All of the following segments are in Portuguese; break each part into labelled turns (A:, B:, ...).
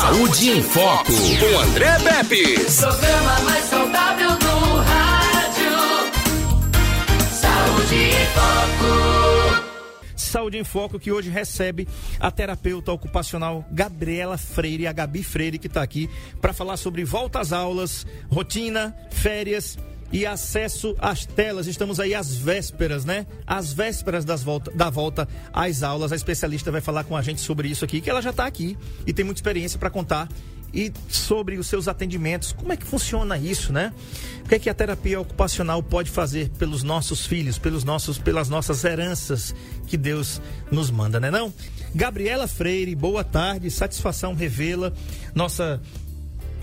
A: Saúde em Foco, com André Pepe.
B: Programa mais saudável do rádio. Saúde em Foco.
C: Saúde em Foco, que hoje recebe a terapeuta ocupacional Gabriela Freire, a Gabi Freire, que está aqui para falar sobre volta às aulas, rotina, férias e acesso às telas. Estamos aí às vésperas, né? Às vésperas das volta, da volta às aulas. A especialista vai falar com a gente sobre isso aqui, que ela já está aqui e tem muita experiência para contar. E sobre os seus atendimentos, como é que funciona isso, né? O que é que a terapia ocupacional pode fazer pelos nossos filhos, pelos nossos, pelas nossas heranças que Deus nos manda, né não? Gabriela Freire, boa tarde, satisfação revela nossa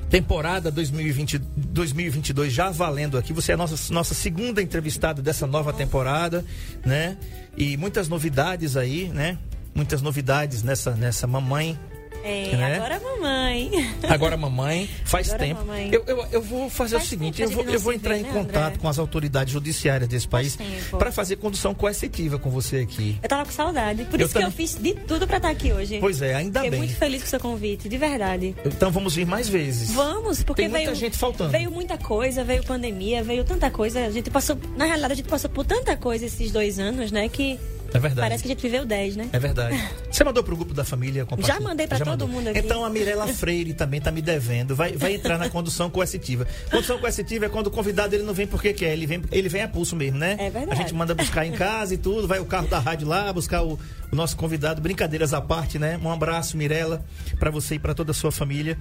C: temporada 2020, 2022 já valendo aqui. Você é a nossa, nossa segunda entrevistada dessa nova temporada, né? E muitas novidades aí, né? Muitas novidades nessa, nessa mamãe
D: é,
C: né?
D: agora mamãe.
C: Agora mamãe, faz
D: Agora
C: tempo.
D: mamãe.
C: Eu, eu, eu vou fazer
D: Faz
C: o seguinte, eu
D: que
C: vou, eu vou entrar
D: vê,
C: em
D: né,
C: contato
D: André?
C: com as autoridades judiciárias desse país para fazer condução coercitiva com você aqui.
D: Eu tava com saudade. Por
C: Eu
D: isso que
C: também.
D: eu fiz de tudo pra estar aqui hoje.
C: Pois é, ainda
D: Fiquei
C: bem.
D: muito feliz com o seu convite, de verdade.
C: Então vamos vir mais vezes.
D: Vamos, porque
C: Tem muita
D: veio,
C: gente faltando.
D: veio muita coisa, veio pandemia, veio tanta coisa. A gente passou, na realidade, a gente passou por tanta coisa esses dois anos, né? Que
C: É verdade.
D: parece que a gente viveu dez, né?
C: É verdade. Você mandou pro grupo da família compartilhar?
D: Já mandei pra todo
C: mandou.
D: mundo aqui.
C: Então a Mirella Freire também tá me devendo. Vai, vai entrar na condução coercitiva. Condução coercitiva é quando o convidado ele não vem porque quer, ele vem, ele vem a pulso mesmo, né?
D: É verdade.
C: A gente manda buscar em casa e tudo, vai o carro da rádio lá buscar o, o nosso convidado. Brincadeiras à parte, né? Um abraço, Mirella, para você e para toda a sua família.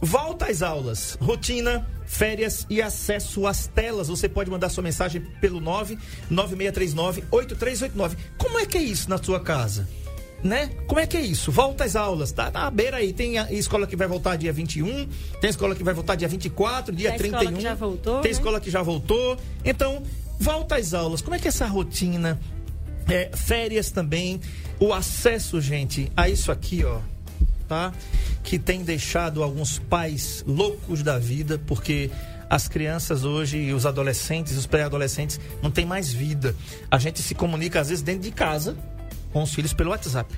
C: Volta às aulas, rotina, férias e acesso às telas. Você pode mandar sua mensagem pelo 99639 8389. Como é que é isso na sua casa? né? Como é que é isso? Volta às aulas, tá na beira aí. Tem a escola que vai voltar dia 21, tem escola que vai voltar dia 24, dia
D: Tem a
C: 31.
D: escola que já voltou,
C: Tem
D: né?
C: escola que já voltou. Então, volta às aulas. Como é que é essa rotina? É, férias também. O acesso, gente, a isso aqui, ó, tá? Que tem deixado alguns pais loucos da vida, porque as crianças hoje, os adolescentes, os pré-adolescentes, não tem mais vida. A gente se comunica, às vezes, dentro de casa com os filhos pelo WhatsApp.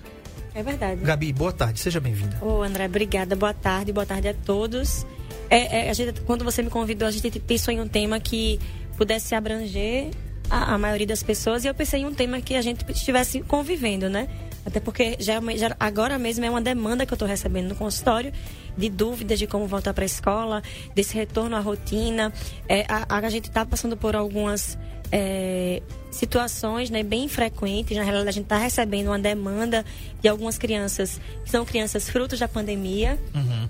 D: É verdade.
C: Gabi, boa tarde, seja bem-vinda.
D: Ô, André, obrigada. Boa tarde, boa tarde a todos. É, é, a gente, quando você me convidou, a gente pensou em um tema que pudesse abranger a, a maioria das pessoas e eu pensei em um tema que a gente estivesse convivendo, né? Até porque já, é já- agora mesmo é uma demanda que eu estou recebendo no consultório de dúvidas de como voltar para a escola, desse retorno à rotina. É, a, a gente está passando por algumas é, situações né, bem frequentes. Na realidade, a gente está recebendo uma demanda de algumas crianças que são crianças frutos da pandemia.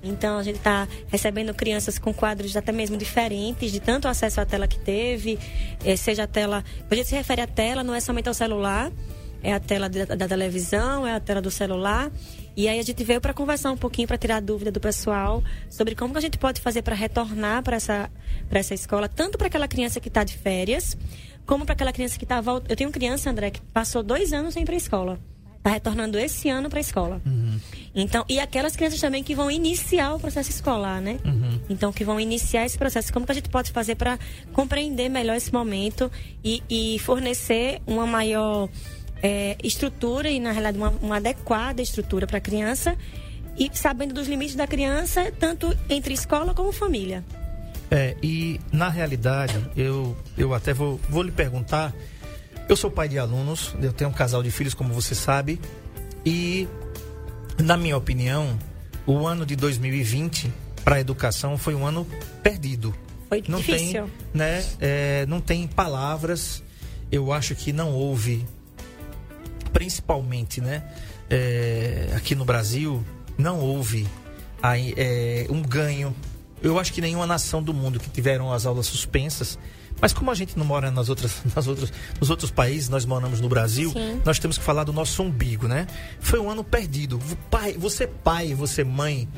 D: Então, a gente está recebendo crianças com quadros até mesmo diferentes, de tanto acesso à tela que teve, eh, seja a tela. Quando a gente se refere à tela, não é somente ao celular, é a tela da, da televisão, é a tela do celular. E aí a gente veio para conversar um pouquinho, para tirar dúvida do pessoal sobre como que a gente pode fazer para retornar para essa, pra essa escola, tanto para aquela criança que está de férias, como para aquela criança que está voltando. Eu tenho criança, André, que passou dois anos sem ir para a escola. Está retornando esse ano para a escola. Então, e aquelas crianças também que vão iniciar o processo escolar, né? Então, que vão iniciar esse processo. Como que a gente pode fazer para compreender melhor esse momento e, e fornecer uma maior é, estrutura e, na realidade, uma, uma adequada estrutura para a criança e sabendo dos limites da criança, tanto entre escola como família.
C: É, e na realidade, eu, eu até vou, vou lhe perguntar. Eu sou pai de alunos, eu tenho um casal de filhos, como você sabe, e, na minha opinião, o ano de 2020 para a educação foi um ano perdido.
D: Foi
C: não
D: difícil.
C: tem, né? é, não tem palavras. Eu acho que não houve, principalmente, né? é, aqui no Brasil, não houve aí, é, um ganho. Eu acho que nenhuma nação do mundo que tiveram as aulas suspensas. Mas como a gente não mora nas outras, nas outras, nos outros países, nós moramos no Brasil,
D: Sim.
C: nós temos que falar do nosso umbigo, né? Foi um ano perdido. Pai, você pai, você mãe,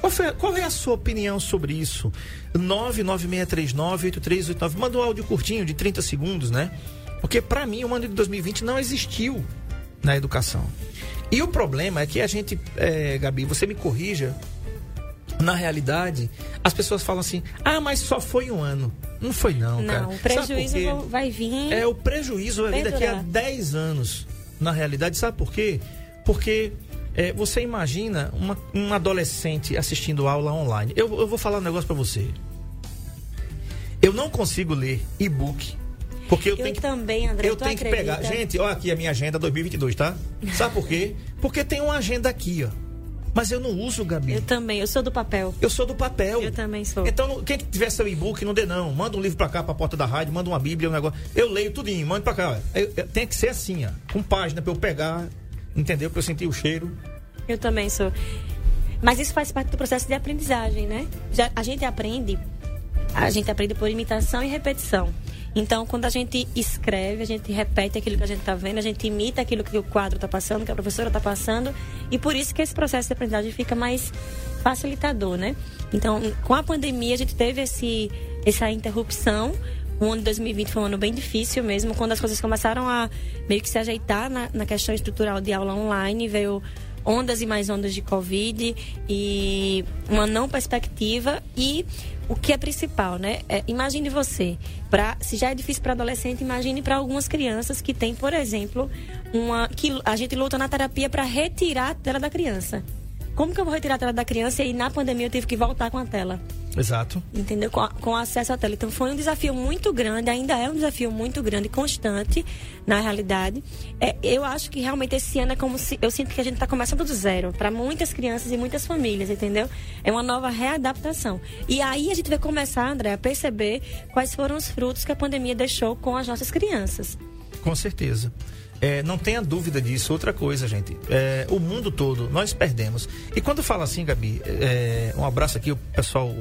C: qual, foi, qual é a sua opinião sobre isso? 996398389. Manda um áudio curtinho de 30 segundos, né? Porque para mim o ano de 2020 não existiu na educação. E o problema é que a gente, é, Gabi, você me corrija, na realidade, as pessoas falam assim: ah, mas só foi um ano. Não foi, não, cara.
D: Não, o
C: Sabe
D: prejuízo vai vir.
C: É, o prejuízo vai vir daqui a
D: Perdurar.
C: 10 anos. Na realidade, sabe por quê? Porque É, você imagina uma, um adolescente assistindo aula online. Eu, eu vou falar um negócio para você. Eu não consigo ler e-book. Porque eu,
D: Eu
C: tenho que,
D: também, André,
C: Eu tenho que pegar.
D: acredita?
C: Gente, olha aqui a minha agenda 2022, tá? Sabe por quê? Porque tem uma agenda aqui, ó. Mas eu não uso, Gabi.
D: Eu também, eu sou do papel.
C: Eu sou do papel.
D: Eu também sou.
C: Então, quem que tiver seu e-book, não dê não. Manda um livro pra cá, pra porta da rádio, manda uma bíblia, um negócio. Eu leio tudinho, manda pra cá. Eu- eu- tem que ser assim, ó. Com página pra eu pegar, entendeu? Pra eu sentir o cheiro.
D: Eu também sou. Mas isso faz parte do processo de aprendizagem, né? Já, a gente aprende, a gente aprende por imitação e repetição. Então, quando a gente escreve, a gente repete aquilo que a gente está vendo, a gente imita aquilo que o quadro está passando, que a professora está passando, e por isso que esse processo de aprendizagem fica mais facilitador, né? Então, com a pandemia, a gente teve esse, essa interrupção. O ano de 2020 foi um ano bem difícil mesmo, quando as coisas começaram a meio que se ajeitar na, na questão estrutural de aula online, veio ondas e mais ondas de Covid e uma não perspectiva e o que é principal, né? É, imagine você, pra, se já é difícil para adolescente, imagine para algumas crianças que tem, por exemplo, uma que a gente luta na terapia para retirar a tela da criança. Como que eu vou retirar a tela da criança e na pandemia eu tive que voltar com a tela?
C: Exato.
D: entendeu? Com, com acesso à tela. Então foi um desafio muito grande, ainda é um desafio muito grande, constante, na realidade. É, eu acho que realmente esse ano é como se. Eu sinto que a gente está começando do zero, para muitas crianças e muitas famílias, entendeu? É uma nova readaptação. E aí a gente vai começar, André, a perceber quais foram os frutos que a pandemia deixou com as nossas crianças.
C: Com certeza. É, não tenha dúvida disso. Outra coisa, gente. é, o mundo todo, nós perdemos. E quando fala assim, Gabi, é, um abraço aqui, o pessoal.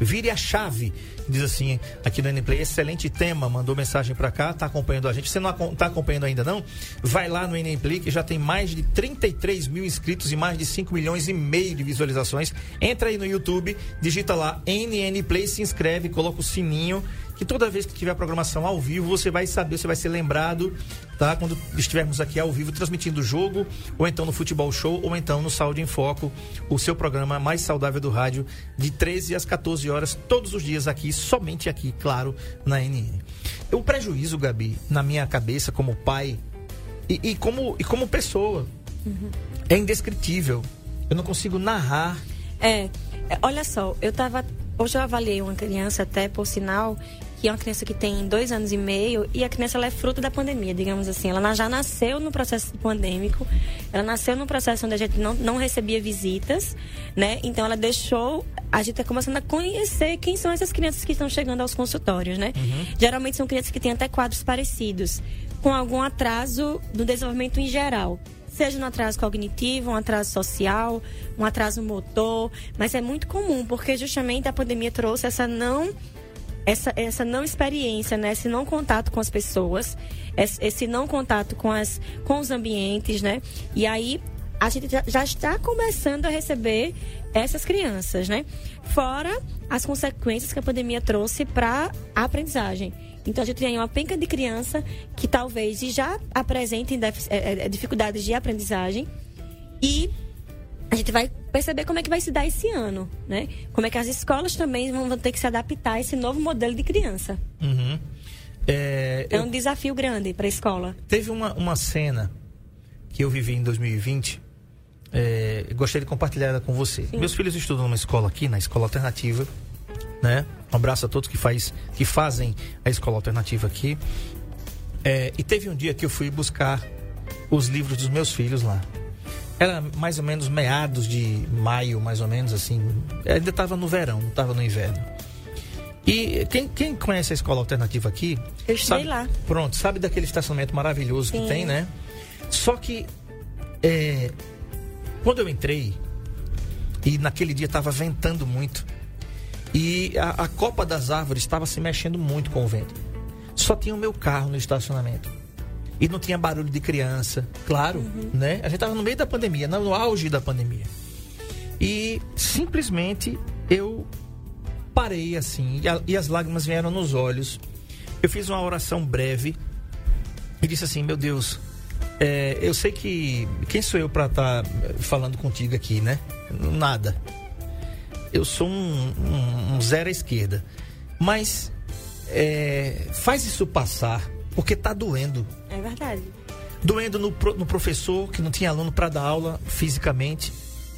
C: Vire a chave, diz assim, aqui no NPlay. Excelente tema, mandou mensagem pra cá, tá acompanhando a gente. Você não tá acompanhando ainda não? Vai lá no NPlay, que já tem mais de 33 mil inscritos e mais de 5 milhões e meio de visualizações. Entra aí no YouTube, digita lá NN Play, se inscreve, coloca o sininho que toda vez que tiver programação ao vivo, você vai saber, você vai ser lembrado, tá? Quando estivermos aqui ao vivo transmitindo o jogo, ou então no Futebol Show, ou então no Saúde em Foco, o seu programa mais saudável do rádio, de 13 às 14 horas, todos os dias aqui, somente aqui, claro, na NN. O prejuízo, Gabi, na minha cabeça como pai e, e como, e como pessoa, é indescritível. Eu não consigo narrar.
D: É, é, olha só, eu tava. Hoje eu avaliei uma criança, até por sinal, que é uma criança que tem dois anos e meio, e a criança ela é fruto da pandemia, digamos assim. Ela já nasceu no processo pandêmico, ela nasceu num processo onde a gente não, não recebia visitas, né? Então ela deixou. A gente tá começando a conhecer quem são essas crianças que estão chegando aos consultórios, né? Geralmente são crianças que têm até quadros parecidos, com algum atraso do desenvolvimento em geral seja um atraso cognitivo, um atraso social, um atraso motor, mas é muito comum porque justamente a pandemia trouxe essa não essa, essa não experiência, né? Esse não contato com as pessoas, esse, não contato com, as, com os ambientes, né? E aí a gente já, está começando a receber essas crianças, né? Fora as consequências que a pandemia trouxe para a aprendizagem. Então a gente tem uma penca de criança que talvez já apresentem eh, eh, dificuldades de aprendizagem e a gente vai perceber como é que vai se dar esse ano, né? Como é que as escolas também vão ter que se adaptar a esse novo modelo de criança.
C: Uhum. É,
D: É
C: eu-
D: um desafio grande para a escola.
C: Teve uma, uma cena que eu vivi em 2020. É, eu gostaria de compartilhar ela com você. Meus filhos estudam numa escola aqui, na escola alternativa, né? Um abraço a todos que, faz, que fazem a escola alternativa aqui. É, e teve um dia que eu fui buscar os livros dos meus filhos lá. Era mais ou menos meados de maio, mais ou menos assim. Ainda estava no verão, não estava no inverno. E quem, quem conhece a escola alternativa aqui.
D: Eu estudei
C: sabe-
D: lá.
C: Pronto, sabe daquele estacionamento maravilhoso que
D: Sim.
C: tem, né? Só que é, quando eu entrei, e naquele dia estava ventando muito, e a, a copa das árvores estava se mexendo muito com o vento. Só tinha o meu carro no estacionamento. E não tinha barulho de criança, claro, né? A gente estava no meio da pandemia, no auge da pandemia. E simplesmente eu parei assim, e, a- e as lágrimas vieram nos olhos. Eu fiz uma oração breve e disse assim: Meu Deus, é, eu sei que. Quem sou eu para estar falando contigo aqui, né? Nada. Eu sou um, um- um zero à esquerda. Mas é, faz isso passar, porque tá doendo.
D: É verdade.
C: doendo no, no professor que não tinha aluno para dar aula fisicamente,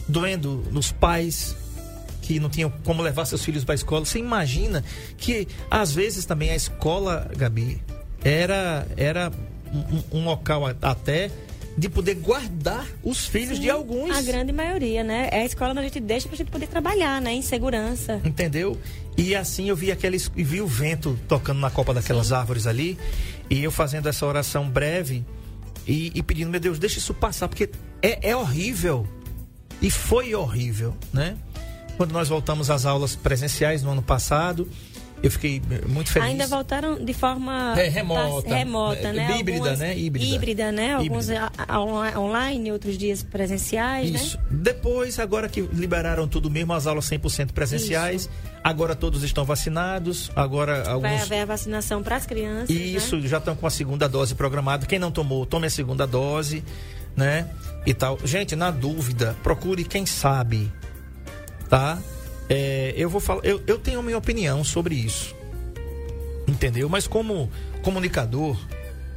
C: doendo nos pais que não tinham como levar seus filhos para a escola. Você imagina que às vezes também a escola, Gabi, era era um, um local até de poder guardar os filhos de alguns.
D: A grande maioria, né? É a escola onde a gente deixa pra gente poder trabalhar, né? Em segurança.
C: Entendeu? E assim eu vi aqueles. e vi o vento tocando na copa daquelas árvores ali. E eu fazendo essa oração breve e, e pedindo, meu Deus, deixa isso passar, porque é, é horrível. E foi horrível, né? Quando nós voltamos às aulas presenciais no ano passado, eu fiquei muito feliz.
D: Ainda voltaram de forma
C: É, remota.
D: par- remota,
C: É,
D: né?
C: híbrida,
D: Algumas-
C: né? Híbrida.
D: Híbrida, né? Alguns
C: Híbrida.
D: online, outros dias presenciais,
C: Isso.
D: né?
C: Depois, agora que liberaram tudo mesmo, as aulas 100% presenciais, agora todos estão vacinados, agora
D: Vai
C: alguns
D: haver a vacinação para as crianças.
C: Isso,
D: Né?
C: já estão com a segunda dose programada. Quem não tomou, tome a segunda dose, né? E tal. Gente, na dúvida, procure quem sabe, tá? É, eu vou falar, eu, eu tenho a minha opinião sobre isso, entendeu? Mas como comunicador,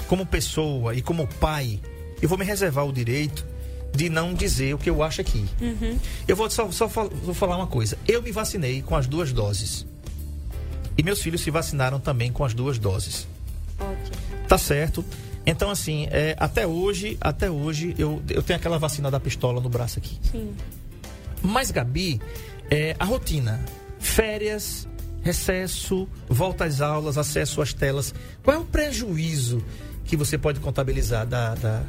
C: como pessoa e como pai, eu vou me reservar o direito de não dizer o que eu acho aqui. Eu vou só, só fal- vou falar uma coisa. Eu me vacinei com as duas doses. E meus filhos se vacinaram também com as duas doses.
D: Ótimo.
C: Tá certo. Então, assim, é, até hoje, até hoje, eu, eu tenho aquela vacina da pistola no braço aqui.
D: Sim.
C: Mas, Gabi, é, a rotina, férias, recesso, volta às aulas, acesso às telas. Qual é o prejuízo que você pode contabilizar da, da,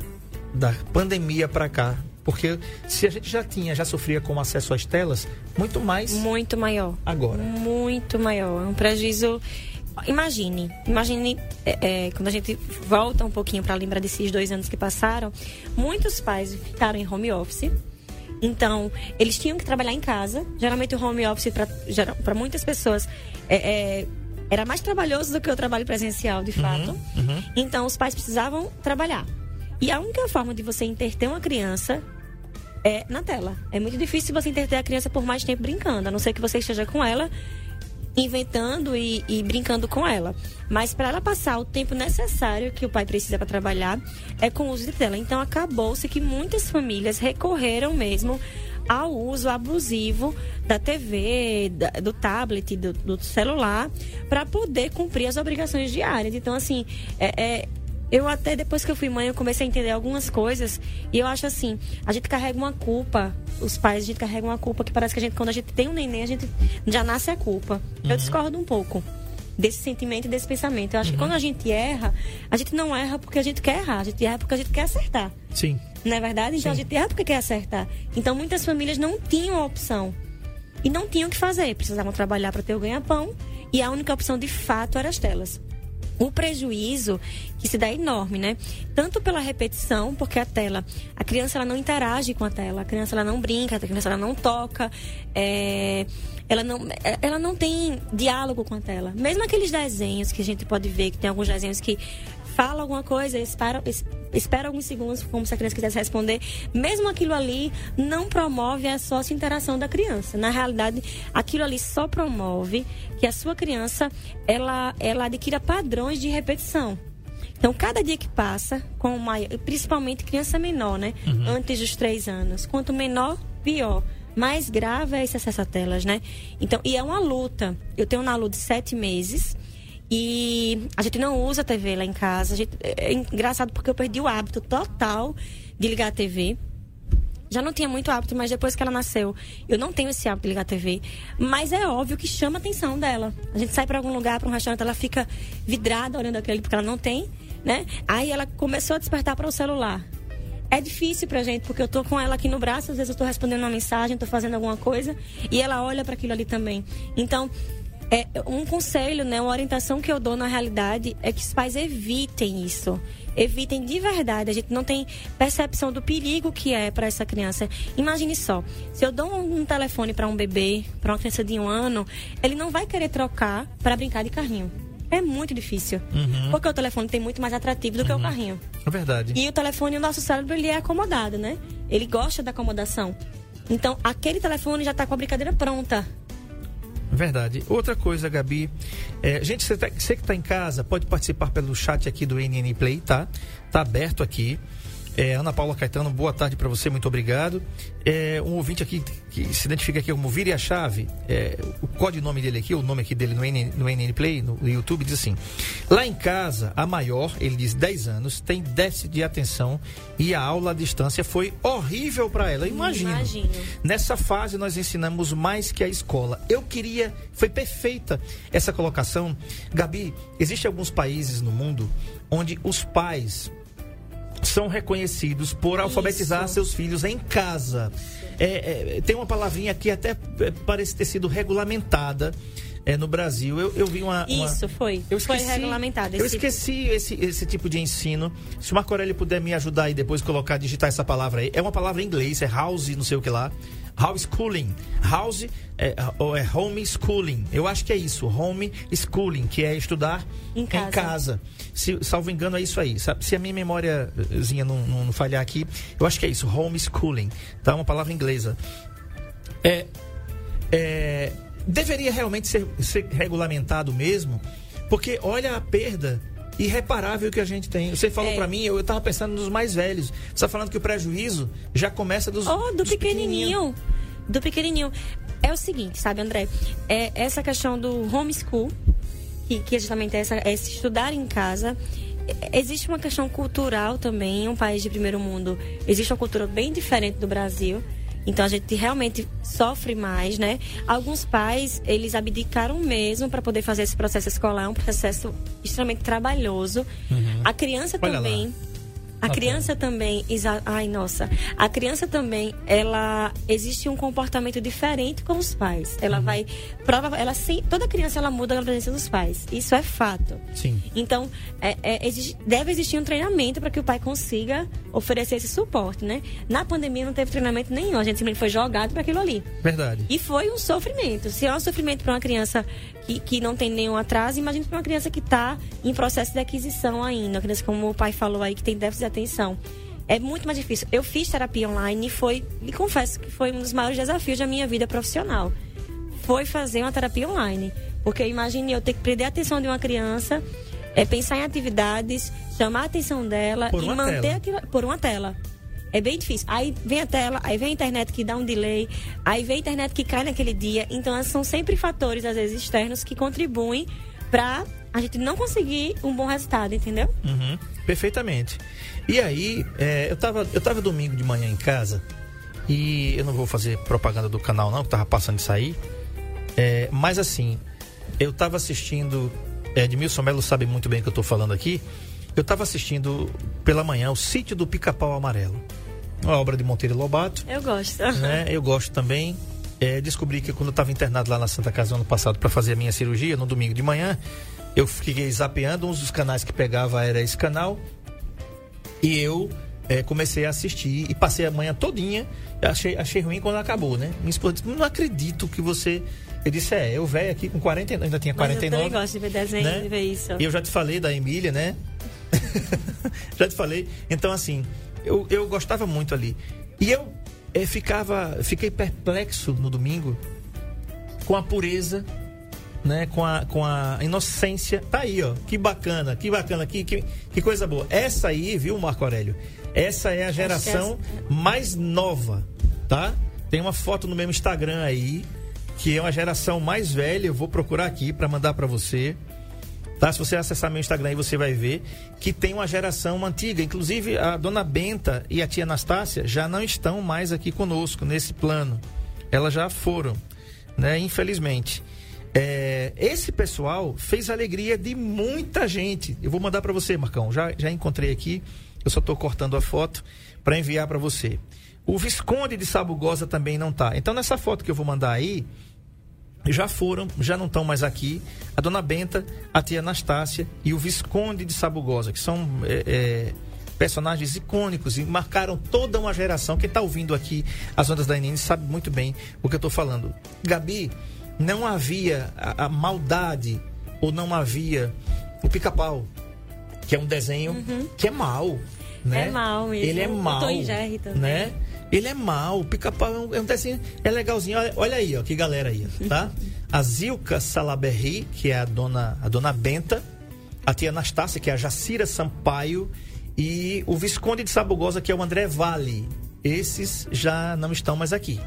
C: da pandemia para cá? Porque se a gente já tinha, já sofria com acesso às telas, muito mais
D: Muito maior.
C: agora.
D: Muito maior. É um prejuízo. Imagine, imagine é, é, quando a gente volta um pouquinho para lembrar desses dois anos que passaram, muitos pais ficaram em home office. Então, eles tinham que trabalhar em casa. Geralmente o home office para muitas pessoas é, é, era mais trabalhoso do que o trabalho presencial, de fato. Então, os pais precisavam trabalhar. E a única forma de você interter uma criança é na tela. É muito difícil você interter a criança por mais tempo brincando, a não ser que você esteja com ela inventando e, e brincando com ela. Mas para ela passar o tempo necessário que o pai precisa para trabalhar é com o uso de tela. Então acabou-se que muitas famílias recorreram mesmo ao uso abusivo da TV, da- do tablet, do, do celular, para poder cumprir as obrigações diárias. Então, assim, é- é, eu até depois que eu fui mãe, eu comecei a entender algumas coisas. E eu acho assim, a gente carrega uma culpa, os pais, a gente carrega uma culpa que parece que a gente, quando a gente tem um neném, a gente já nasce a culpa. Eu discordo um pouco desse sentimento e desse pensamento. Eu acho que quando a gente erra, a gente não erra porque a gente quer errar, a gente erra porque a gente quer acertar.
C: Sim.
D: Não é verdade? Então
C: Sim.
D: a gente erra porque quer acertar. Então muitas famílias não tinham a opção. E não tinham o que fazer. Precisavam trabalhar para ter o ganha-pão. E a única opção de fato era as telas. O prejuízo que se dá é enorme, né? Tanto pela repetição, porque a tela, a criança ela não interage com a tela, a criança ela não brinca, a criança ela não toca, é, ela, não, é, ela não tem diálogo com a tela. Mesmo aqueles desenhos que a gente pode ver, que tem alguns desenhos que fala alguma coisa, espera, es- espera alguns segundos, como se a criança quisesse responder. Mesmo aquilo ali não promove a sócia interação da criança. Na realidade, aquilo ali só promove que a sua criança ela, ela adquira padrões de repetição. Então, cada dia que passa, com maior, principalmente criança menor, né? Antes dos três anos. Quanto menor, pior. Mais grave é esse acesso a telas, né? Então, e é uma luta. Eu tenho um Nalu de sete meses. E a gente não usa TV lá em casa. Gente- é engraçado porque eu perdi o hábito total de ligar a TV. Já não tinha muito hábito, mas depois que ela nasceu, eu não tenho esse hábito de ligar a TV. Mas é óbvio que chama a atenção dela. A gente sai para algum lugar, para um restaurante, ela fica vidrada olhando ali porque ela não tem, né? Aí ela começou a despertar para o celular. É difícil pra gente, porque eu tô com ela aqui no braço, às vezes eu tô respondendo uma mensagem, tô fazendo alguma coisa, e ela olha para aquilo ali também. Então, é um conselho, né, uma orientação que eu dou na realidade é que os pais evitem isso. Evitem de verdade. A gente não tem percepção do perigo que é para essa criança. Imagine só, se eu dou um, telefone para um bebê, para uma criança de um ano, ele não vai querer trocar para brincar de carrinho. É muito difícil. Porque o telefone tem muito mais atrativo do que o carrinho.
C: É verdade.
D: E o telefone, o nosso cérebro, ele é acomodado, né? Ele gosta da acomodação. Então, aquele telefone já tá com a brincadeira pronta.
C: Verdade. Outra coisa, Gabi. É, gente, você, tá- você que está em casa, pode participar pelo chat aqui do NN Play, tá? Tá aberto aqui. É, Ana Paula Caetano, boa tarde para você, muito obrigado. É, um ouvinte aqui que se identifica aqui como Vire a Chave, é, o codinome dele aqui, o nome aqui dele no NN, no NN Play, no YouTube, diz assim: Lá em casa, a maior, ele diz 10 anos, tem déficit de atenção e a aula à distância foi horrível para ela. Imagino.
D: Imagino.
C: Nessa fase nós ensinamos mais que a escola. Eu queria, foi perfeita essa colocação. Gabi, existem alguns países no mundo onde os pais são reconhecidos por alfabetizar
D: Isso.
C: seus filhos em casa. É, é, tem uma palavrinha que até é, parece ter sido regulamentada é, no Brasil. Eu, eu vi uma, uma-
D: Isso, foi.
C: eu
D: foi
C: esqueci,
D: regulamentado.
C: Eu
D: esse-
C: esqueci esse, esse tipo de ensino. Se o Marco Aurélio puder me ajudar aí depois, colocar, digitar essa palavra aí. É uma palavra em inglês, é house, não sei o que lá. House schooling. House é, ou é home schooling. Eu acho que é isso, home schooling, que é estudar
D: Em casa.
C: casa. Se, salvo engano, é isso aí. Sabe? Se a minha memóriazinha não, não, não falhar aqui, eu acho que é isso, home schooling. Tá? Uma palavra inglesa. É, é, deveria realmente ser, ser regulamentado mesmo, porque olha a perda irreparável que a gente tem. Você falou
D: É.
C: pra mim, eu, eu tava pensando nos mais velhos. Você tá falando que o prejuízo já começa dos,
D: Oh, do
C: dos
D: pequenininho. Do pequenininho. É o seguinte, sabe, André? É essa questão do homeschool, que, que é justamente essa, é esse estudar em casa. É, Existe uma questão cultural também, um país de primeiro mundo. Existe uma cultura bem diferente do Brasil. Então a gente realmente sofre mais, né? Alguns pais, eles abdicaram mesmo para poder fazer esse processo escolar, é um processo extremamente trabalhoso. A criança
C: Uhum. Olha lá.
D: A criança também, ai nossa, a criança também, ela existe um comportamento diferente com os pais.
C: Uhum.
D: Ela vai, prova, ela sim, toda criança ela muda na presença dos pais. Isso é fato.
C: Sim.
D: Então, é- é, existe- deve existir um treinamento para que o pai consiga oferecer esse suporte, né? Na pandemia não teve treinamento nenhum, a gente simplesmente foi jogado para aquilo ali.
C: Verdade.
D: E foi um sofrimento. Se é um sofrimento para uma criança que, que não tem nenhum atraso, imagine para uma criança que está em processo de aquisição ainda. Uma criança, como o pai falou aí, que tem déficit de atenção. É muito mais difícil. Eu fiz terapia online e foi, e confesso que foi um dos maiores desafios da minha vida profissional. Foi fazer uma terapia online. Porque imagine eu ter que prender a atenção de uma criança, é, pensar em atividades, chamar a atenção dela
C: Por
D: e manter
C: tela.
D: aquilo por uma tela. É bem difícil. Aí vem a tela, aí vem a internet que dá um delay, aí vem a internet que cai naquele dia. Então, são sempre fatores, às vezes, externos que contribuem para a gente não conseguir um bom resultado, entendeu?
C: Uhum, perfeitamente. E aí, é, eu, tava, eu tava domingo de manhã em casa e eu não vou fazer propaganda do canal não, que tava passando isso aí. É, mas assim, eu tava assistindo, é, Edmilson Melo sabe muito bem o que eu tô falando aqui. Eu tava assistindo pela manhã o Sítio do Pica-Pau Amarelo. Uma obra de Monteiro Lobato
D: Eu gosto.
C: né? Eu gosto também. É, descobri que quando eu estava internado lá na Santa Casa no ano passado para fazer a minha cirurgia, no domingo de manhã, eu fiquei zapeando, um dos canais que pegava era esse canal. E eu é, comecei a assistir e passei a manhã todinha. Achei, achei ruim quando acabou, né? Minha esposa disse, não acredito que você. Eu disse, é, eu velho aqui com 49, ainda tinha
D: Mas eu
C: 49.
D: também gosto de ver desenho,
C: né?
D: de ver isso.
C: E eu já te falei da Emília, né? já te falei. Então, assim, eu, eu gostava muito ali. E eu eh, ficava, fiquei perplexo no domingo com a pureza, né? Com a, com a inocência. Tá aí, ó. Que bacana, que bacana, que, que, que coisa boa. Essa aí, viu, Marco Aurélio? Essa é a geração mais nova, tá? Tem uma foto no meu Instagram aí, que é uma geração mais velha. Eu vou procurar aqui para mandar para você. Tá? Se você acessar meu Instagram aí, você vai ver que tem uma geração antiga. Inclusive, a dona Benta e a tia Anastácia já não estão mais aqui conosco nesse plano. Elas já foram, né? Infelizmente. É, esse pessoal fez a alegria de muita gente. Eu vou mandar para você, Marcão. Já, já encontrei aqui. Eu só estou cortando a foto para enviar para você. O Visconde de Sabugosa também não tá. Então, nessa foto que eu vou mandar aí, já foram, já não estão mais aqui. A dona Benta, a tia Anastácia e o Visconde de Sabugosa, que são é, é, personagens icônicos e marcaram toda uma geração. Quem está ouvindo aqui as ondas da NN sabe muito bem o que eu estou falando. Gabi, não havia a, a maldade ou não havia o pica-pau, que é um desenho que é mau. Né?
D: É mau mesmo.
C: Ele é
D: O
C: mau.
D: Tom e Jerry também.
C: Né? Ele é mau. O pica-pau é um, é desenho. É legalzinho. Olha, olha aí, ó, que galera aí, tá? a Zilka Salaberry, que é a dona, a dona Benta, a tia Anastácia, que é a Jacira Sampaio, e o Visconde de Sabugosa, que é o André Vale. Esses já não estão mais aqui.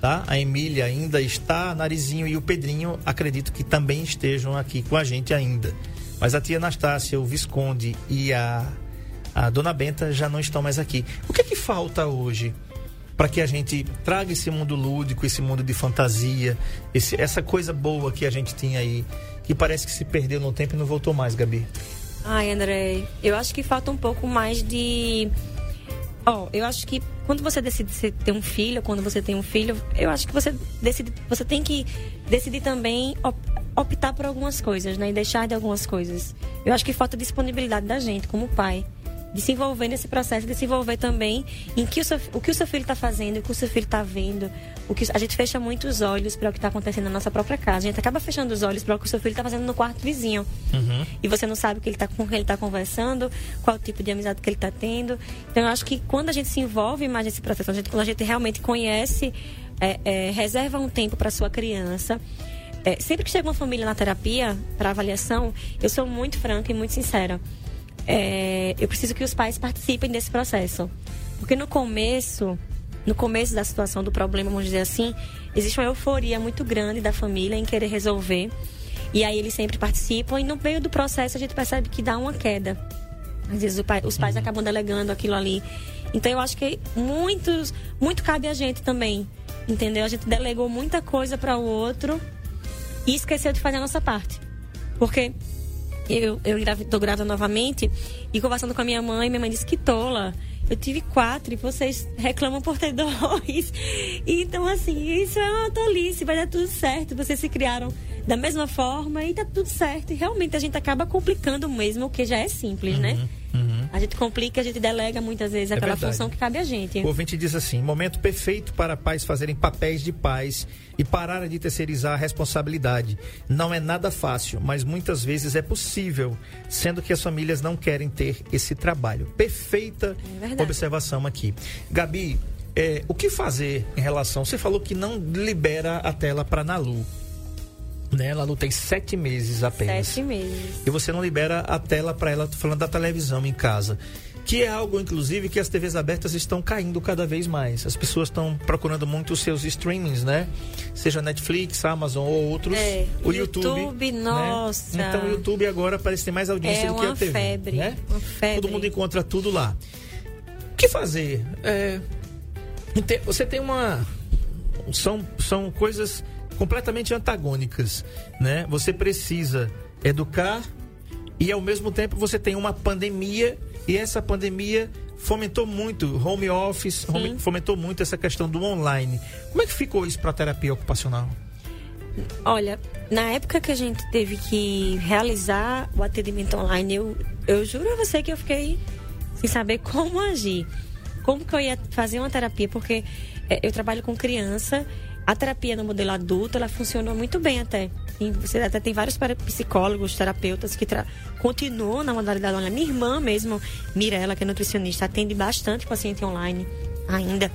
C: Tá? A Emília ainda está, Narizinho e o Pedrinho acredito que também estejam aqui com a gente ainda. Mas a tia Anastácia, o Visconde e a, a Dona Benta já não estão mais aqui. O que é que falta hoje para que a gente traga esse mundo lúdico, esse mundo de fantasia, esse, essa coisa boa que a gente tinha aí, que parece que se perdeu no tempo e não voltou mais, Gabi?
D: Ai, André, eu acho que falta um pouco mais de. Ó, oh, eu acho que quando você decide ter um filho, quando você tem um filho, eu acho que você decide, você tem que decidir também optar por algumas coisas, né? E deixar de algumas coisas. Eu acho que falta disponibilidade da gente, como pai de se envolver nesse processo, de se envolver também em que o, seu, o que o seu filho está fazendo, o que o seu filho está vendo. O que, a gente fecha muito os olhos para o que está acontecendo na nossa própria casa. A gente acaba fechando os olhos para o que o seu filho está fazendo no quarto vizinho. Uhum. E você não sabe que ele tá, com quem ele está conversando, qual tipo de amizade que ele está tendo. Então, eu acho que quando a gente se envolve mais nesse processo, a gente, quando a gente realmente conhece, é, é, reserva um tempo para sua criança. É, sempre que chega uma família na terapia para avaliação, eu sou muito franca e muito sincera é, eu preciso que os pais participem desse processo. Porque no começo, no começo da situação, do problema, vamos dizer assim, existe uma euforia muito grande da família em querer resolver. E aí eles sempre participam e no meio do processo a gente percebe que dá uma queda. Às vezes pai, os pais uhum. acabam delegando aquilo ali. Então eu acho que muitos, muito cabe a gente também, entendeu? A gente delegou muita coisa para o outro e esqueceu de fazer a nossa parte. Porque eu, eu tô grávida novamente e conversando com a minha mãe, minha mãe disse que tola. Eu tive quatro e vocês reclamam por ter dois. Então, assim, isso é uma tolice, vai dar tudo certo. Vocês se criaram da mesma forma e tá tudo certo. E realmente a gente acaba complicando mesmo o que já é simples, né? uhum. né? Uhum. A gente complica, a gente delega muitas vezes é aquela verdade. função que cabe a gente.
C: O ouvinte diz assim: momento perfeito para pais fazerem papéis de pais e pararem de terceirizar a responsabilidade. Não é nada fácil, mas muitas vezes é possível, sendo que as famílias não querem ter esse trabalho. Perfeita é observação aqui. Gabi, é, o que fazer em relação? Você falou que não libera a tela para Nalu né? Ela não tem sete meses apenas.
D: Sete meses.
C: E você não libera a tela para ela, falando da televisão em casa. Que é algo, inclusive, que as TVs abertas estão caindo cada vez mais. As pessoas estão procurando muito os seus streamings, né? Seja Netflix, Amazon ou outros.
D: É,
C: o YouTube.
D: YouTube, né? nossa.
C: Então o YouTube agora parece ter mais audiência
D: é
C: do que a TV.
D: Febre,
C: né?
D: Uma febre.
C: Todo mundo encontra tudo lá. O que fazer? É, você tem uma. São, são coisas completamente antagônicas, né? Você precisa educar e ao mesmo tempo você tem uma pandemia e essa pandemia fomentou muito home office, home, fomentou muito essa questão do online. Como é que ficou isso para a terapia ocupacional?
D: Olha, na época que a gente teve que realizar o atendimento online, eu, eu juro a você que eu fiquei sem saber como agir. Como que eu ia fazer uma terapia, porque é, eu trabalho com criança a terapia no modelo adulto, ela funcionou muito bem até. E você até tem vários psicólogos, terapeutas que continuam na modalidade online. Minha irmã mesmo, Mirella, que é nutricionista, atende bastante paciente online ainda.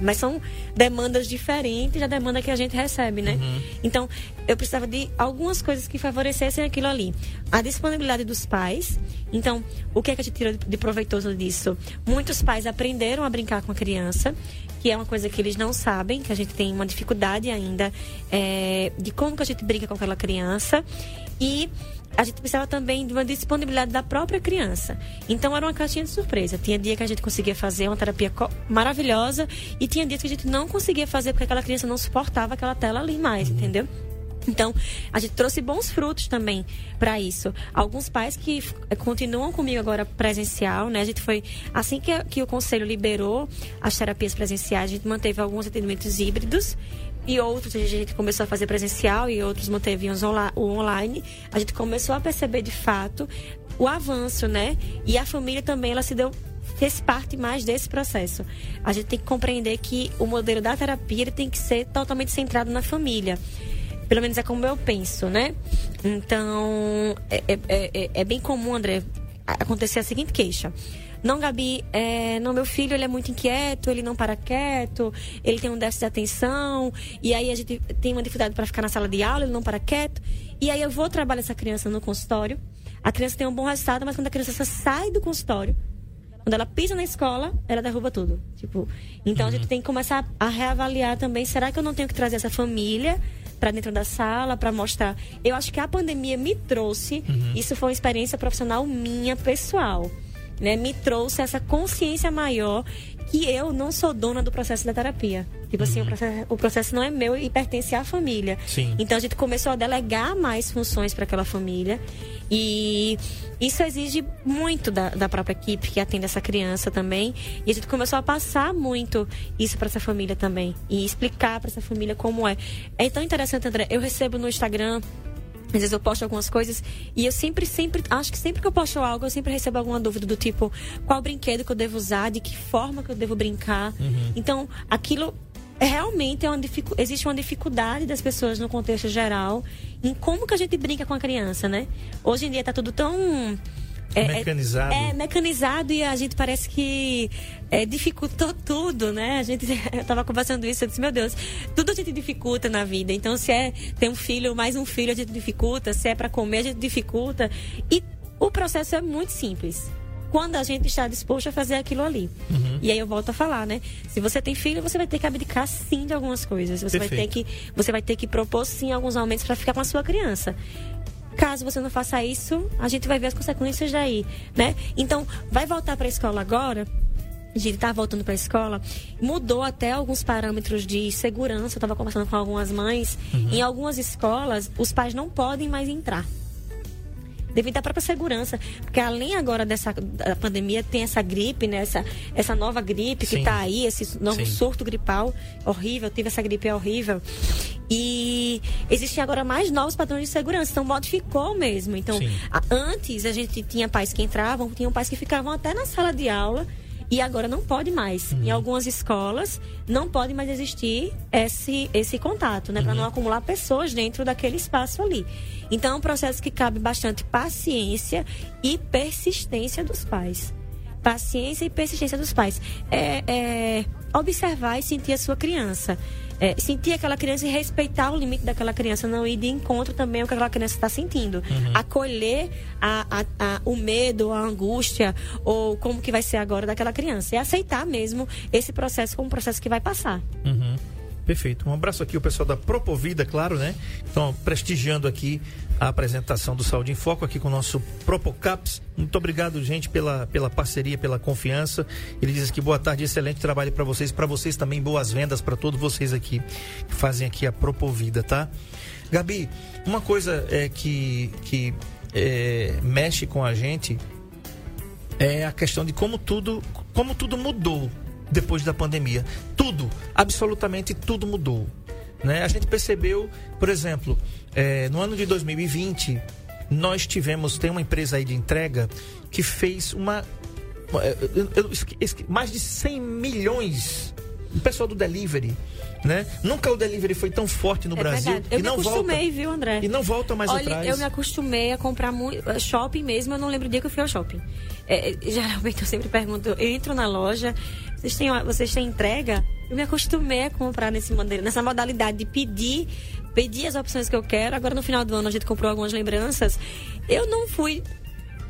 D: Mas são demandas diferentes da demanda que a gente recebe, né? Uhum. Então, eu precisava de algumas coisas que favorecessem aquilo ali. A disponibilidade dos pais. Então, o que é que a gente tira de proveitoso disso? Muitos pais aprenderam a brincar com a criança, que é uma coisa que eles não sabem, que a gente tem uma dificuldade ainda é, de como que a gente brinca com aquela criança. E a gente precisava também de uma disponibilidade da própria criança. Então era uma caixinha de surpresa. Tinha dia que a gente conseguia fazer uma terapia maravilhosa e tinha dias que a gente não conseguia fazer porque aquela criança não suportava aquela tela ali mais, uhum. entendeu? Então, a gente trouxe bons frutos também para isso. Alguns pais que continuam comigo agora presencial, né? A gente foi, assim que, que o conselho liberou as terapias presenciais, a gente manteve alguns atendimentos híbridos e outros a gente começou a fazer presencial e outros manteve o online, a gente começou a perceber de fato o avanço, né? E a família também ela se deu fez parte mais desse processo. A gente tem que compreender que o modelo da terapia tem que ser totalmente centrado na família. Pelo menos é como eu penso, né? Então, é, é, é, é bem comum, André, acontecer a seguinte queixa. Não, Gabi, é, não, meu filho ele é muito inquieto, ele não para quieto, ele tem um déficit de atenção, e aí a gente tem uma dificuldade para ficar na sala de aula, ele não para quieto. E aí eu vou trabalhar essa criança no consultório. A criança tem um bom resultado, mas quando a criança sai do consultório, quando ela pisa na escola, ela derruba tudo. Tipo, então uhum. a gente tem que começar a reavaliar também. Será que eu não tenho que trazer essa família para dentro da sala para mostrar? Eu acho que a pandemia me trouxe. Uhum. Isso foi uma experiência profissional minha pessoal. Né, me trouxe essa consciência maior que eu não sou dona do processo da terapia. Tipo assim, uhum. o, processo, o processo não é meu e pertence à família.
C: Sim.
D: Então a gente começou a delegar mais funções para aquela família. E isso exige muito da, da própria equipe que atende essa criança também. E a gente começou a passar muito isso para essa família também. E explicar para essa família como é. É tão interessante, André. Eu recebo no Instagram às vezes eu posto algumas coisas e eu sempre, sempre, acho que sempre que eu posto algo, eu sempre recebo alguma dúvida do tipo, qual brinquedo que eu devo usar, de que forma que eu devo brincar. Uhum. Então, aquilo realmente é uma existe uma dificuldade das pessoas no contexto geral em como que a gente brinca com a criança, né? Hoje em dia está tudo tão
C: é, é, mecanizado.
D: É, é, mecanizado e a gente parece que é, dificultou tudo, né? A gente eu tava conversando isso, eu disse, meu Deus, tudo a gente dificulta na vida. Então, se é ter um filho, mais um filho, a gente dificulta, se é para comer, a gente dificulta. E o processo é muito simples quando a gente está disposto a fazer aquilo ali. Uhum. E aí eu volto a falar, né? Se você tem filho, você vai ter que abdicar sim de algumas coisas. Você vai ter que você vai ter que propor sim alguns aumentos para ficar com a sua criança. Caso você não faça isso, a gente vai ver as consequências daí, né? Então, vai voltar para a escola agora, a gente está voltando para a escola, mudou até alguns parâmetros de segurança. Eu estava conversando com algumas mães. Uhum. Em algumas escolas, os pais não podem mais entrar devido à própria segurança. Porque além agora dessa da pandemia, tem essa gripe, né? Essa, essa nova gripe que está aí, esse novo Sim. surto gripal horrível, tive essa gripe horrível. E existem agora mais novos padrões de segurança, então modificou mesmo. Então, a, antes a gente tinha pais que entravam, tinham pais que ficavam até na sala de aula e agora não pode mais. Uhum. Em algumas escolas não pode mais existir esse, esse contato, né? Uhum. Para não acumular pessoas dentro daquele espaço ali. Então é um processo que cabe bastante paciência e persistência dos pais. Paciência e persistência dos pais. É, é observar e sentir a sua criança é, sentir aquela criança e respeitar o limite daquela criança, não ir de encontro também ao que aquela criança está sentindo. Uhum. Acolher a, a, a, o medo, a angústia, ou como que vai ser agora daquela criança. E aceitar mesmo esse processo como um processo que vai passar.
C: Uhum. Perfeito. Um abraço aqui o pessoal da Propovida, claro, né? Estão prestigiando aqui a apresentação do Saúde em Foco aqui com o nosso Propocaps. Muito obrigado, gente, pela, pela parceria, pela confiança. Ele diz que boa tarde, excelente trabalho para vocês, para vocês também boas vendas para todos vocês aqui que fazem aqui a Propovida, tá? Gabi, uma coisa é que, que é, mexe com a gente é a questão de como tudo, como tudo mudou depois da pandemia. Tudo, absolutamente tudo mudou. Né? A gente percebeu, por exemplo, é, no ano de 2020, nós tivemos, tem uma empresa aí de entrega que fez uma. Eu, eu, mais de 100 milhões. O pessoal do delivery. Né? Nunca o delivery foi tão forte no é Brasil.
D: Verdade. Eu
C: e
D: me
C: não
D: acostumei,
C: volta,
D: viu, André?
C: E não volta mais
D: Olha,
C: atrás.
D: Eu me acostumei a comprar muito. Eh, shopping mesmo, eu não lembro o dia que eu fui ao shopping. É, geralmente eu sempre pergunto, eu entro na loja, vocês têm, vocês têm entrega? Eu me acostumei a comprar nesse modelo, nessa modalidade de pedir, pedir as opções que eu quero. Agora no final do ano a gente comprou algumas lembranças. Eu não fui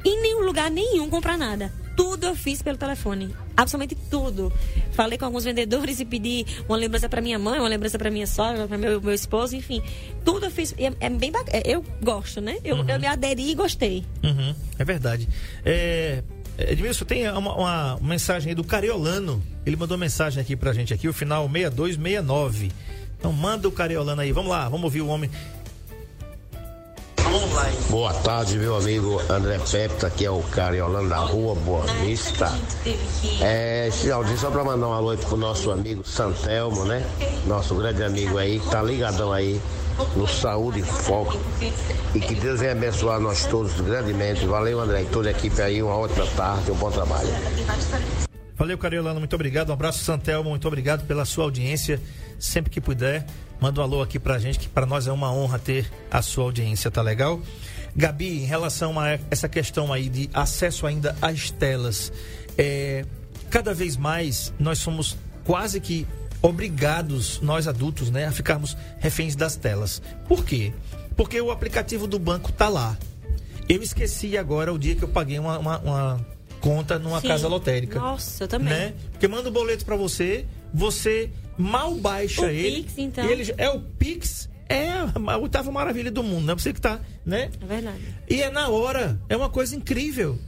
D: em nenhum lugar nenhum comprar nada. Tudo eu fiz pelo telefone. Absolutamente tudo. Falei com alguns vendedores e pedi uma lembrança para minha mãe, uma lembrança para minha sogra, para meu, meu esposo, enfim. Tudo eu fiz. É, é bem bacana. Eu gosto, né? Eu, uhum. eu me aderi e gostei.
C: Uhum. É verdade. É, Edmilson, tem uma, uma, mensagem aí do Cariolano. Ele mandou mensagem aqui pra gente aqui, o final 6269. Então manda o Cariolano aí. Vamos lá, vamos ouvir o homem.
E: Boa tarde, meu amigo André Pepta, que é o Cariolano da Rua Boa Vista. É, Geraldinho, só pra mandar um alô aí pro nosso amigo Santelmo, né? Nosso grande amigo aí, que tá ligadão aí no Saúde e Foco. E que Deus venha abençoar nós todos grandemente. Valeu, André, e toda a equipe aí. Uma ótima tarde, um bom trabalho.
C: Valeu, Cariolano, muito obrigado. Um abraço, Santelmo, muito obrigado pela sua audiência. Sempre que puder, manda um alô aqui pra gente, que para nós é uma honra ter a sua audiência, tá legal? Gabi, em relação a essa questão aí de acesso ainda às telas, é, cada vez mais nós somos quase que obrigados, nós adultos, né, a ficarmos reféns das telas. Por quê? Porque o aplicativo do banco tá lá. Eu esqueci agora o dia que eu paguei uma, uma, uma conta numa
D: Sim.
C: casa lotérica.
D: Nossa, eu também.
C: Né? Porque manda o boleto pra você, você mal baixa
D: O
C: ele.
D: Pix, então.
C: ele é o Pix, é a oitava maravilha do mundo, né? Você que tá, né?
D: É verdade.
C: E é na hora, é uma coisa incrível,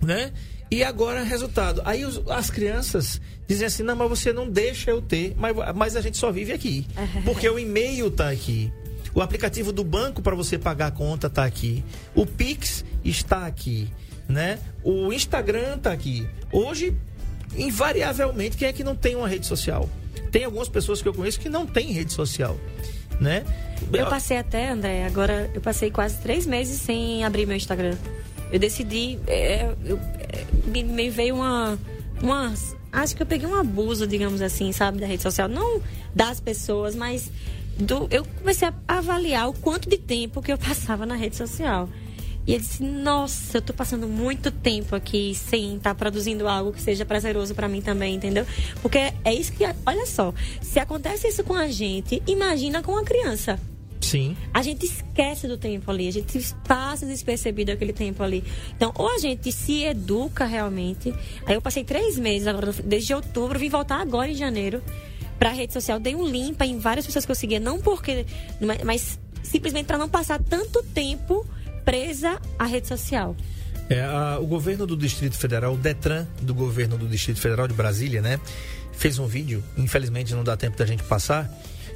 C: né? E agora, resultado. Aí os- as crianças dizem assim: não, mas você não deixa eu ter, mas, mas a gente só vive aqui. Porque o e-mail tá aqui. O aplicativo do banco para você pagar a conta tá aqui. O Pix está aqui, né? O Instagram tá aqui. Hoje, invariavelmente, quem é que não tem uma rede social? Tem algumas pessoas que eu conheço que não têm rede social, né?
D: Eu passei até, André, agora eu passei quase três meses sem abrir meu Instagram. Eu decidi, é, eu- é, me, veio uma, uma. Acho que eu peguei um abuso, digamos assim, sabe, da rede social. Não das pessoas, mas do, eu comecei a avaliar o quanto de tempo que eu passava na rede social. E eu disse, nossa, eu tô passando muito tempo aqui sem estar produzindo algo que seja prazeroso pra mim também, entendeu? Porque é isso que, olha só, se acontece isso com a gente, imagina com a criança.
C: Sim.
D: A gente esquece do tempo ali, a gente passa despercebido aquele tempo ali. Então, ou a gente se educa realmente. Aí eu passei três meses agora, desde outubro, vim voltar agora em janeiro pra rede social. Dei um limpa em várias pessoas que eu seguia, não porque. mas- Mas simplesmente para não passar tanto tempo presa à rede social.
C: É, a- o governo do Distrito Federal, o Detran do governo do Distrito Federal de Brasília, né? Fez um vídeo, infelizmente não dá tempo da gente passar.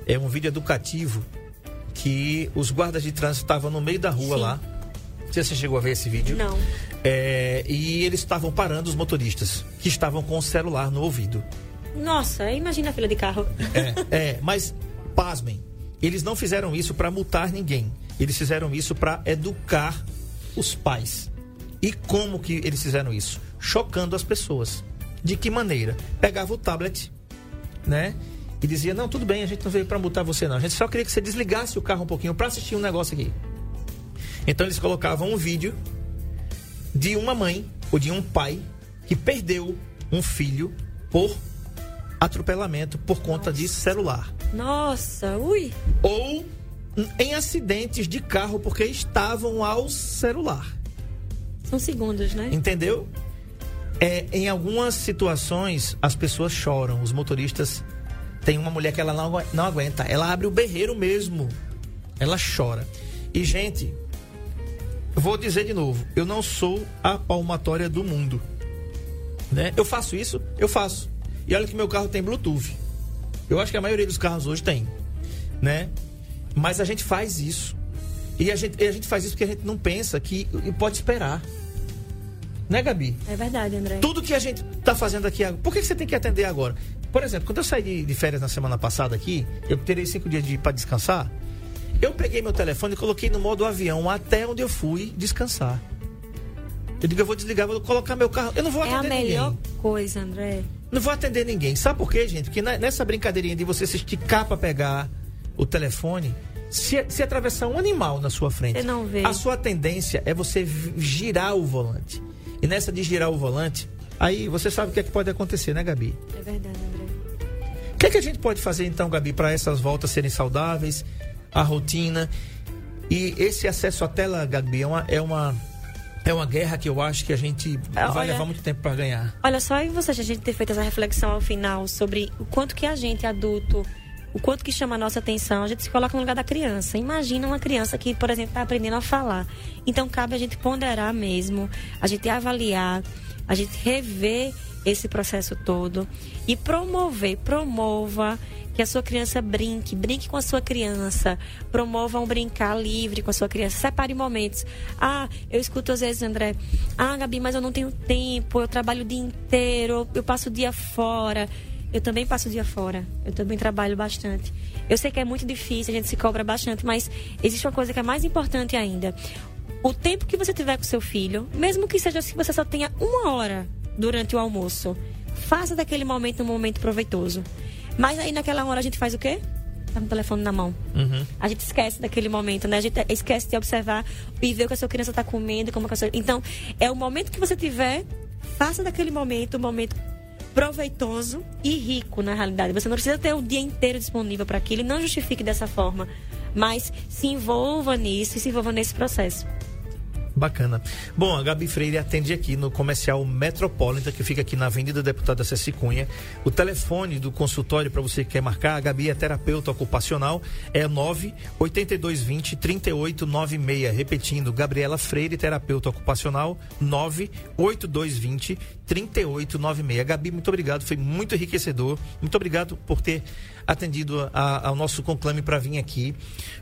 C: É um vídeo educativo que os guardas de trânsito estavam no meio da rua
D: Sim.
C: lá. Você chegou a ver esse vídeo.
D: Não.
C: É, e eles estavam parando os motoristas, que estavam com o celular no ouvido.
D: Nossa, imagina a fila de carro.
C: É, é, mas pasmem, eles não fizeram isso para multar ninguém. Eles fizeram isso para educar os pais. E como que eles fizeram isso? Chocando as pessoas. De que maneira? Pegava o tablet, né? E dizia: "Não, tudo bem, a gente não veio para multar você não. A gente só queria que você desligasse o carro um pouquinho para assistir um negócio aqui". Então eles colocavam um vídeo de uma mãe ou de um pai que perdeu um filho por atropelamento por conta de celular
D: Nossa, ui.
C: ou em acidentes de carro porque estavam ao celular.
D: São segundos, né?
C: Entendeu? É, em algumas situações as pessoas choram, os motoristas. Tem uma mulher que ela não, não aguenta, ela abre o berreiro mesmo. Ela chora. E, gente, vou dizer de novo, eu não sou a palmatória do mundo. Né? Eu faço isso? Eu faço. E olha que meu carro tem Bluetooth. Eu acho que a maioria dos carros hoje tem. Né? Mas a gente faz isso. E a gente, e a gente faz isso porque a gente não pensa que e pode esperar. Né, Gabi?
D: É verdade, André.
C: Tudo que a gente tá fazendo aqui agora. Por que que você tem que atender agora? Por exemplo, quando eu saí de, de férias na semana passada aqui, eu terei cinco dias de, para descansar. Eu peguei meu telefone e coloquei no modo avião até onde eu fui descansar. Eu digo, eu vou desligar, vou colocar meu carro. Eu não vou
D: É a
C: atender
D: melhor
C: ninguém.
D: coisa, André.
C: Não vou atender ninguém. Sabe por quê, gente? Porque nessa brincadeirinha de você se esticar para pegar o telefone, se, se atravessar um animal na sua frente,
D: Você não vê.
C: a sua tendência é você girar o volante. E nessa de girar o volante, aí você sabe o que é que pode acontecer, né, Gabi?
D: É verdade, André.
C: O que é que a gente pode fazer então, Gabi, para essas voltas serem saudáveis, a rotina e esse acesso à tela, Gabi, é uma é uma é uma guerra que eu acho que a gente vai
D: olha-
C: levar muito tempo para ganhar.
D: Olha só, e você, a gente ter feito essa reflexão ao final sobre o quanto que a gente, adulto, o quanto que chama a nossa atenção, a gente se coloca no lugar da criança. Imagina uma criança que, por exemplo, está aprendendo a falar. Então, cabe a gente ponderar mesmo, a gente avaliar, a gente rever esse processo todo e promover, promova que a sua criança brinque, brinque com a sua criança, promova um brincar livre com a sua criança, separe momentos. Ah, eu escuto às vezes, André, ah, Gabi, mas eu não tenho tempo, eu trabalho o dia inteiro, eu passo o dia fora. Eu também passo o dia fora, eu também trabalho bastante. Eu sei que é muito difícil, a gente se cobra bastante, mas existe uma coisa que é mais importante ainda. O tempo que você tiver com seu filho, mesmo que seja se você só tenha uma hora durante o almoço, faça daquele momento um momento proveitoso. Mas aí naquela hora a gente faz o quê? Tá com o telefone na mão. A gente esquece daquele momento, né? A gente esquece de observar e ver o que a sua criança está comendo, como a sua... Então, é o momento que você tiver, faça daquele momento um momento proveitoso e rico na realidade. Você não precisa ter o dia inteiro disponível para aquilo não justifique dessa forma, mas se envolva nisso e se envolva nesse processo.
C: Bacana. Bom, a Gabi Freire atende aqui no comercial Metropolitan, que fica aqui na Avenida Deputada Ceci Cunha. O telefone do consultório para você que quer marcar, a Gabi é terapeuta ocupacional, é 98220 3896. Repetindo, Gabriela Freire, terapeuta ocupacional, 98220 3896. Gabi, muito obrigado, foi muito enriquecedor. Muito obrigado por ter atendido a, ao nosso conclame para vir aqui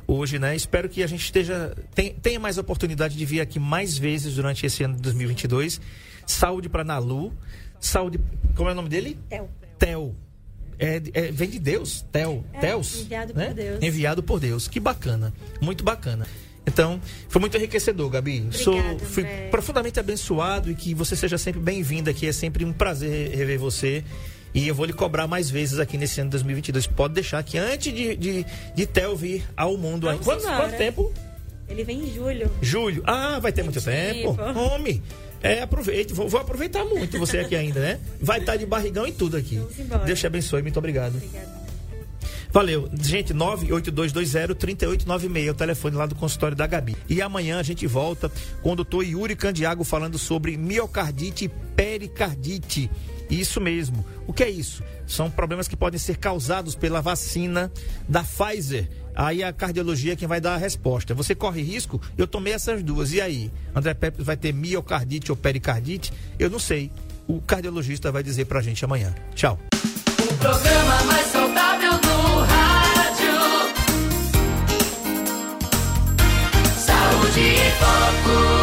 C: hoje, né? Espero que a gente esteja tem, tenha mais oportunidade de vir aqui mais vezes durante esse ano de 2022. Saúde para Nalu. Saúde. Como é o nome dele?
D: Tel.
C: Tel. É, é, vem de Deus, Tel,
D: É,
C: Teus,
D: enviado
C: né?
D: por Deus.
C: Enviado por Deus. Que bacana, muito bacana. Então, foi muito enriquecedor, Gabi. Sou, fui
D: André.
C: profundamente abençoado e que você seja sempre bem-vinda aqui. É sempre um prazer rever você. E eu vou lhe cobrar mais vezes aqui nesse ano de 2022. Pode deixar que antes de, de, de Theo vir ao mundo.
D: Vamos
C: Quanto, quanto tempo?
D: Ele vem em julho.
C: Julho. Ah, vai ter muito tempo.
D: tempo.
C: Homem. É, aproveite. Vou, vou aproveitar muito você aqui ainda, né? Vai estar de barrigão e tudo aqui. Deus te abençoe. Muito obrigado.
D: Obrigada.
C: Valeu. Gente, 98220-3896 é o telefone lá do consultório da Gabi. E amanhã a gente volta com o doutor Yuri Candiago falando sobre miocardite e pericardite. Isso mesmo. O que é isso? São problemas que podem ser causados pela vacina da Pfizer. Aí a cardiologia é quem vai dar a resposta. Você corre risco? Eu tomei essas duas. E aí? André Pepe vai ter miocardite ou pericardite? Eu não sei. O cardiologista vai dizer pra gente amanhã. Tchau. O programa mais saudável do rádio. Saúde e foco.